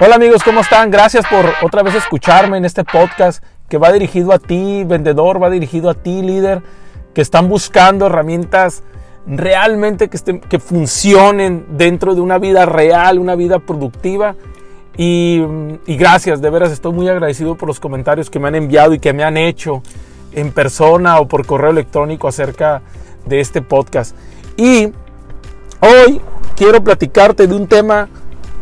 Hola amigos, ¿cómo están? Gracias por otra vez escucharme en este podcast que va dirigido a ti, vendedor, va dirigido a ti, líder, que están buscando herramientas realmente que, estén, que funcionen dentro de una vida real, una vida productiva. Y, y, gracias, de veras estoy muy agradecido por los comentarios que me han enviado y que me han hecho en persona o por correo electrónico acerca de este podcast. Y hoy quiero platicarte de un tema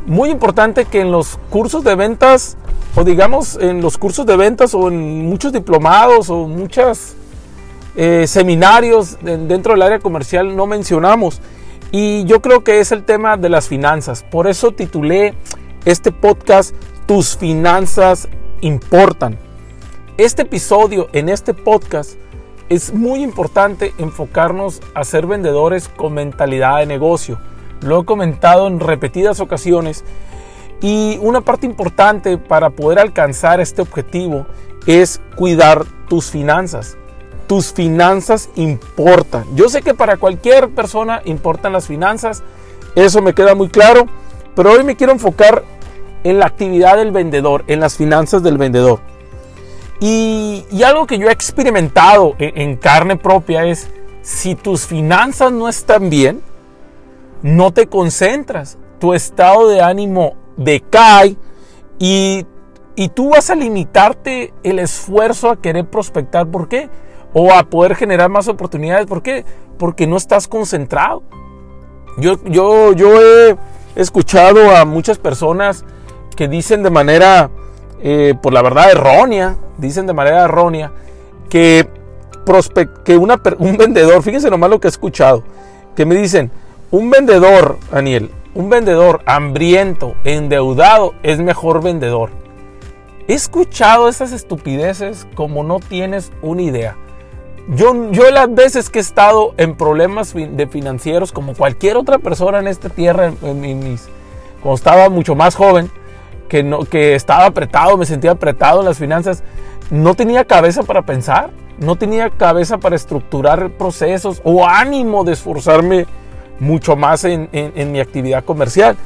muy importante que en los cursos de ventas, o digamos en los cursos de ventas, o en muchos diplomados, o muchos eh, seminarios dentro del área comercial no mencionamos. Y yo creo que es el tema de las finanzas. Por eso titulé este podcast Tus finanzas importan. Este episodio en este podcast es muy importante enfocarnos a ser vendedores con mentalidad de negocio lo he comentado en repetidas ocasiones. Y una parte importante para poder alcanzar este objetivo es cuidar tus finanzas. Tus finanzas importan. Yo sé que para cualquier persona importan las finanzas, eso me queda muy claro, pero hoy me quiero enfocar en la actividad del vendedor, en las finanzas del vendedor. Y, algo que yo he experimentado en carne propia es, si tus finanzas no están bien, no te concentras, tu estado de ánimo decae y, y tú vas a limitarte el esfuerzo a querer prospectar. ¿Por qué? O a poder generar más oportunidades. ¿Por qué? Porque no estás concentrado. Yo, yo, yo he escuchado a muchas personas que dicen de manera, eh, por la verdad, errónea, dicen de manera errónea, que, que un vendedor, fíjense nomás lo que he escuchado, que me dicen, un vendedor, Daniel, un vendedor hambriento, endeudado, es mejor vendedor. He escuchado esas estupideces como no tienes una idea. Yo, yo las veces que he estado en problemas de financieros, como cualquier otra persona en esta tierra, en, mis, cuando estaba mucho más joven, que, no, que estaba apretado, me sentía apretado en las finanzas, no tenía cabeza para pensar, no tenía cabeza para estructurar procesos o ánimo de esforzarme mucho más en, mi actividad comercial.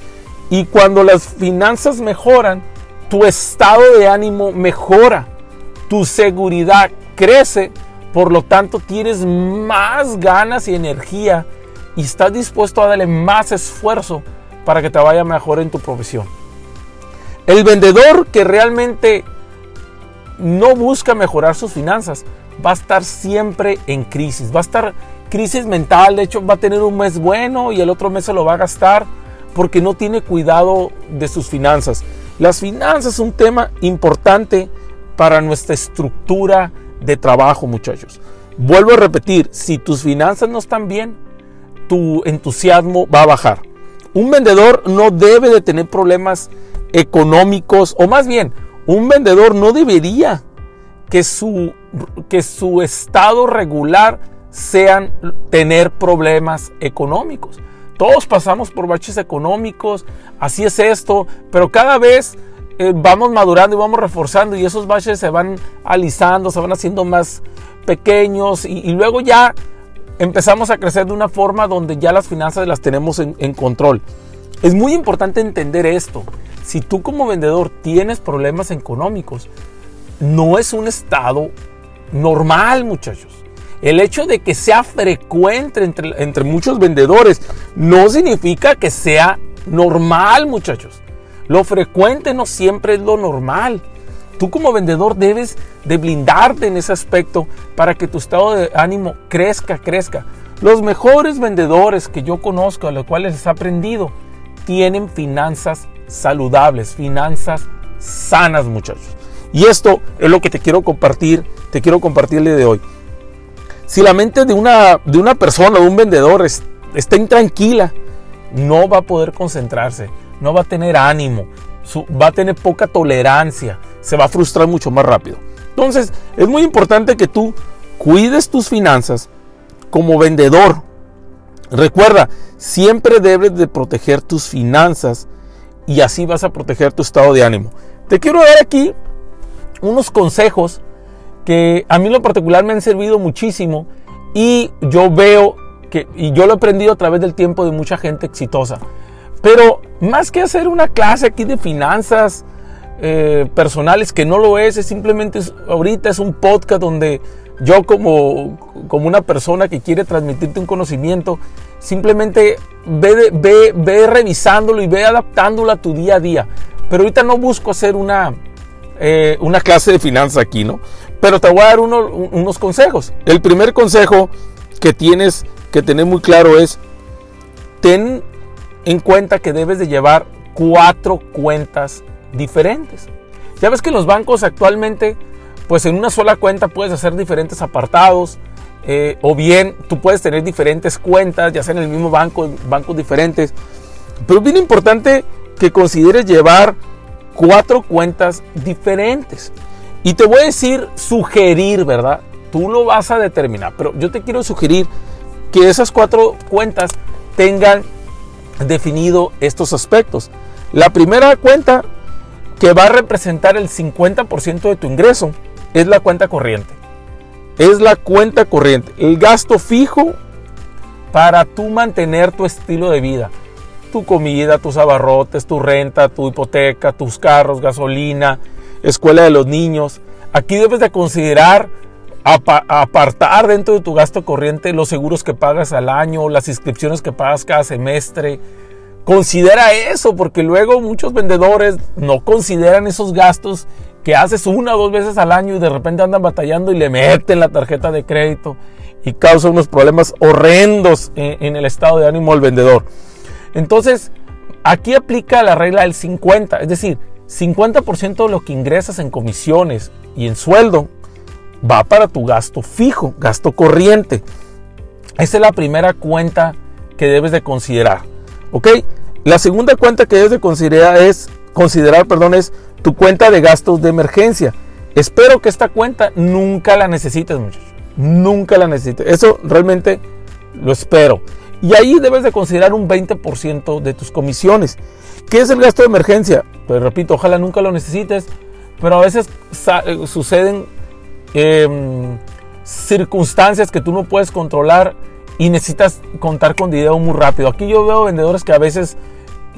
Y cuando las finanzas mejoran, tu estado de ánimo mejora, tu seguridad crece, por lo tanto tienes más ganas y energía y estás dispuesto a darle más esfuerzo para que te vaya mejor en tu profesión. El vendedor que realmente no busca mejorar sus finanzas va a estar siempre en crisis, va a estar crisis mental, de hecho va a tener un mes bueno y el otro mes se lo va a gastar porque no tiene cuidado de sus finanzas. Las finanzas es un tema importante para nuestra estructura de trabajo, muchachos. Vuelvo a repetir, si tus finanzas no están bien, tu entusiasmo va a bajar. Un vendedor no debe de tener problemas económicos, o más bien, un vendedor no debería que su, que su estado regular sean tener problemas económicos. Todos pasamos por baches económicos, así es esto, pero cada vez eh, vamos madurando y vamos reforzando y esos baches se van alisando, se van haciendo más pequeños y, luego ya empezamos a crecer de una forma donde ya las finanzas las tenemos en, en control. Es muy importante entender esto. Si tú como vendedor tienes problemas económicos, no es un estado normal, muchachos. El hecho de que sea frecuente entre, entre muchos vendedores no significa que sea normal, muchachos. Lo frecuente no siempre es lo normal. Tú como vendedor debes de blindarte en ese aspecto para que tu estado de ánimo crezca, crezca. Los mejores vendedores que yo conozco, a los cuales les he aprendido, tienen finanzas saludables, finanzas sanas, muchachos. Y esto es lo que te quiero compartir, te quiero compartirle de hoy. Si la mente de una, de una persona, de un vendedor, está intranquila, no va a poder concentrarse, no va a tener ánimo, va a tener poca tolerancia, se va a frustrar mucho más rápido. Entonces, es muy importante que tú cuides tus finanzas como vendedor. Recuerda, siempre debes de proteger tus finanzas y así vas a proteger tu estado de ánimo. Te quiero dar aquí unos consejos que a mí en lo particular me han servido muchísimo y yo veo que, y yo lo he aprendido a través del tiempo de mucha gente exitosa. Pero más que hacer una clase aquí de finanzas eh, personales, que no lo es, es simplemente ahorita es un podcast donde yo como, como una persona que quiere transmitirte un conocimiento, simplemente ve, ve, ve revisándolo y ve adaptándolo a tu día a día. Pero ahorita no busco hacer una, eh, una clase de finanzas aquí, ¿no? Pero te voy a dar unos consejos. El primer consejo que tienes que tener muy claro es, ten en cuenta que debes de llevar cuatro cuentas diferentes. Ya ves que los bancos actualmente, pues en una sola cuenta puedes hacer diferentes apartados, eh, o bien tú puedes tener diferentes cuentas, ya sea en el mismo banco, bancos diferentes. Pero es bien importante que consideres llevar cuatro cuentas diferentes. Y te voy a decir, sugerir, ¿verdad? Tú lo vas a determinar, pero yo te quiero sugerir que esas cuatro cuentas tengan definido estos aspectos. La primera cuenta que va a representar el 50% de tu ingreso es la cuenta corriente. Es la cuenta corriente, el gasto fijo para tú mantener tu estilo de vida tu comida, tus abarrotes, tu renta, tu hipoteca, tus carros, gasolina, escuela de los niños. Aquí debes de considerar apartar dentro de tu gasto corriente los seguros que pagas al año, las inscripciones que pagas cada semestre. Considera eso porque luego muchos vendedores no consideran esos gastos que haces una o dos veces al año y de repente andan batallando y le meten la tarjeta de crédito y causa unos problemas horrendos en el estado de ánimo del vendedor. Entonces, aquí aplica la regla del 50, es decir, 50% de lo que ingresas en comisiones y en sueldo va para tu gasto fijo, gasto corriente. Esa es la primera cuenta que debes de considerar. ¿Ok? La segunda cuenta que debes de considerar es, considerar, perdón, es tu cuenta de gastos de emergencia. Espero que esta cuenta nunca la necesites, muchachos. Nunca la necesites. Eso realmente lo espero. Y ahí debes de considerar un 20% de tus comisiones. ¿Qué es el gasto de emergencia? Pues repito, ojalá nunca lo necesites, pero a veces eh, suceden em, circunstancias que tú no puedes controlar y necesitas contar con dinero muy rápido. Aquí yo veo vendedores que a veces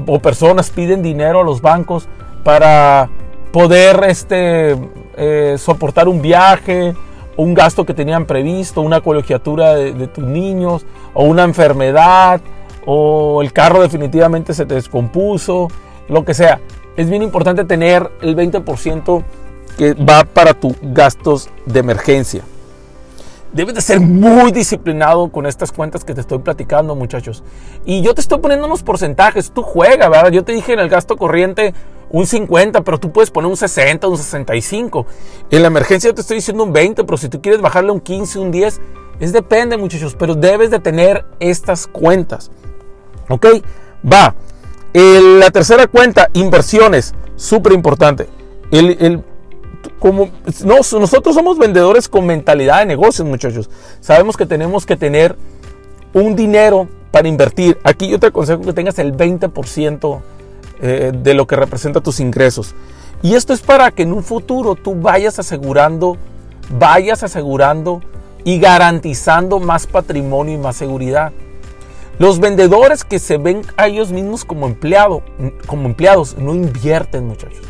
o personas piden dinero a los bancos para poder este, eh, soportar un viaje un gasto que tenían previsto, una colegiatura de, tus niños, o una enfermedad, o el carro definitivamente se descompuso, lo que sea. Es bien importante tener el 20% que va para tus gastos de emergencia. Debes de ser muy disciplinado con estas cuentas que te estoy platicando, muchachos. Y yo te estoy poniendo unos porcentajes. Tú juega, ¿verdad? Yo te dije en el gasto corriente un 50, pero tú puedes poner un 60, un 65. En la emergencia te estoy diciendo un 20, pero si tú quieres bajarle un 15, un 10, es depende muchachos, pero debes de tener estas cuentas. ¿Ok? Va. la tercera cuenta, inversiones, súper importante. El, como, nosotros somos vendedores con mentalidad de negocios, muchachos. Sabemos que tenemos que tener un dinero para invertir. Aquí yo te aconsejo que tengas el 20% eh, de lo que representa tus ingresos. Y esto es para que en un futuro tú vayas asegurando, vayas asegurando y garantizando más patrimonio y más seguridad. Los vendedores que se ven a ellos mismos como, empleado, como empleados no invierten, muchachos.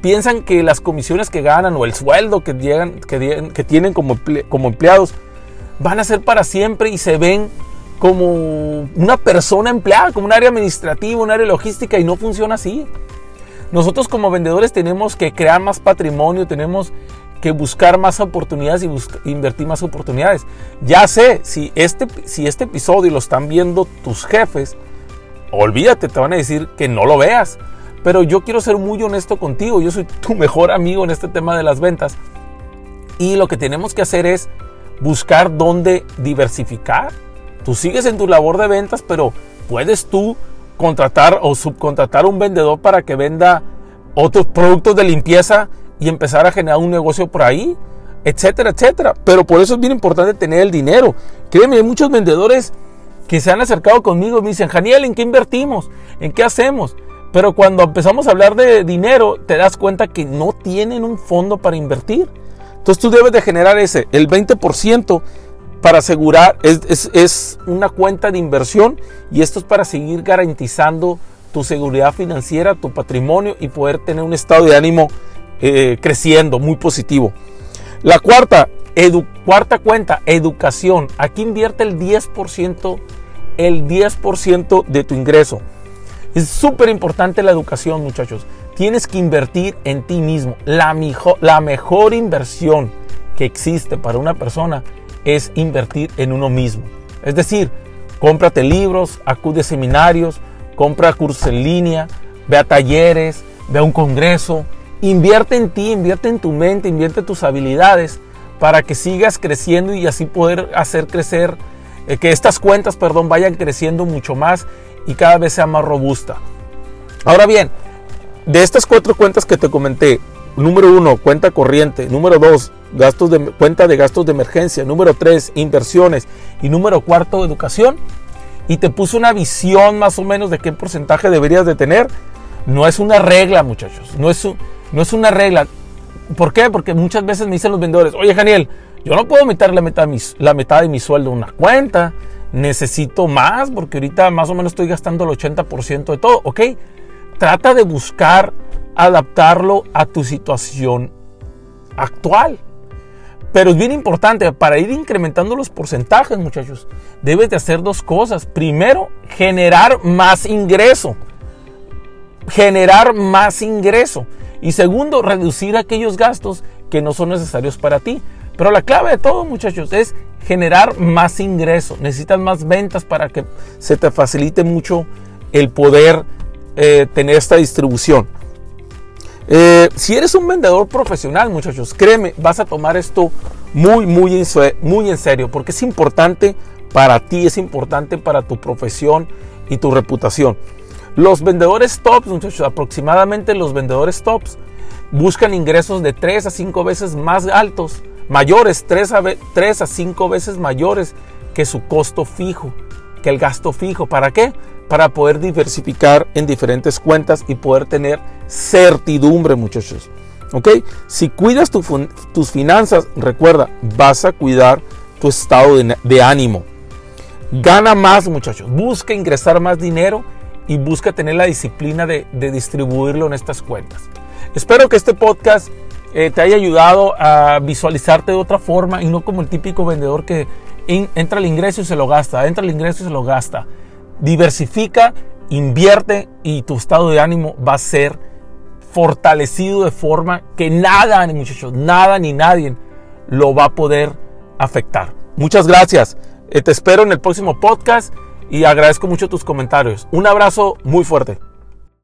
Piensan que las comisiones que ganan o el sueldo que, llegan, que, tienen como, como empleados van a ser para siempre y se ven como una persona empleada, como un área administrativa, un área logística y no funciona así. Nosotros como vendedores tenemos que crear más patrimonio, tenemos que buscar más oportunidades y invertir más oportunidades. Ya sé, si este, si este episodio lo están viendo tus jefes, olvídate, te van a decir que no lo veas. Pero yo quiero ser muy honesto contigo, yo soy tu mejor amigo en este tema de las ventas. Y lo que tenemos que hacer es buscar dónde diversificar Tú sigues en tu labor de ventas, pero puedes tú contratar o subcontratar a un vendedor para que venda otros productos de limpieza y empezar a generar un negocio por ahí, etcétera, etcétera. Pero por eso es bien importante tener el dinero. Créeme, hay muchos vendedores que se han acercado conmigo y me dicen, Janiel, ¿en qué invertimos? ¿En qué hacemos? Pero cuando empezamos a hablar de dinero, te das cuenta que no tienen un fondo para invertir. Entonces tú debes de generar ese, el 20% para asegurar, es, una cuenta de inversión y esto es para seguir garantizando tu seguridad financiera, tu patrimonio y poder tener un estado de ánimo eh, creciendo, muy positivo. La cuarta, cuarta cuenta, educación. Aquí invierte el 10%, el 10% de tu ingreso. Es súper importante la educación, muchachos. Tienes que invertir en ti mismo. La, la mejor inversión que existe para una persona es invertir en uno mismo. Es decir, cómprate libros, acude a seminarios, compra cursos en línea, ve a talleres, ve a un congreso, invierte en ti, invierte en tu mente, invierte tus habilidades para que sigas creciendo y así poder hacer crecer, eh, que estas cuentas, perdón, vayan creciendo mucho más y cada vez sea más robusta. Ahora bien, de estas cuatro cuentas que te comenté, número uno, cuenta corriente, número dos, gastos de, cuenta de gastos de emergencia, número tres, inversiones. Y número cuarto, educación, y te puse una visión más o menos de qué porcentaje deberías de tener, no es una regla, muchachos, no es, no es una regla. ¿Por qué? Porque muchas veces me dicen los vendedores, oye, Daniel, yo no puedo meter la mitad, mi, la mitad de mi sueldo en una cuenta, necesito más porque ahorita más o menos estoy gastando el 80% de todo, ¿ok? Trata de buscar adaptarlo a tu situación actual. Pero es bien importante, para ir incrementando los porcentajes, muchachos, debes de hacer dos cosas. Primero, generar más ingreso. Generar más ingreso. Y segundo, reducir aquellos gastos que no son necesarios para ti. Pero la clave de todo, muchachos, es generar más ingreso. Necesitas más ventas para que se te facilite mucho el poder eh, tener esta distribución. Eh, si eres un vendedor profesional, muchachos, créeme, vas a tomar esto muy, muy, en serio, porque es importante para ti, es importante para tu profesión y tu reputación. Los vendedores tops, muchachos, aproximadamente los vendedores tops buscan ingresos de 3 a 5 veces más altos, mayores, 3 a, 3 a 5 veces mayores que su costo fijo, que el gasto fijo. ¿Para qué? Para poder diversificar en diferentes cuentas y poder tener certidumbre, muchachos. ¿Ok? Si cuidas tus finanzas, recuerda, vas a cuidar tu estado de ánimo. Gana más, muchachos. Busca ingresar más dinero y busca tener la disciplina de, distribuirlo en estas cuentas. Espero que este podcast eh, te haya ayudado a visualizarte de otra forma y no como el típico vendedor que entra el ingreso y se lo gasta, entra el ingreso y se lo gasta. Diversifica, invierte y tu estado de ánimo va a ser fortalecido de forma que nada, muchachos, nada ni nadie lo va a poder afectar. Muchas gracias. Eh, te espero en el próximo podcast y agradezco mucho tus comentarios. Un abrazo muy fuerte.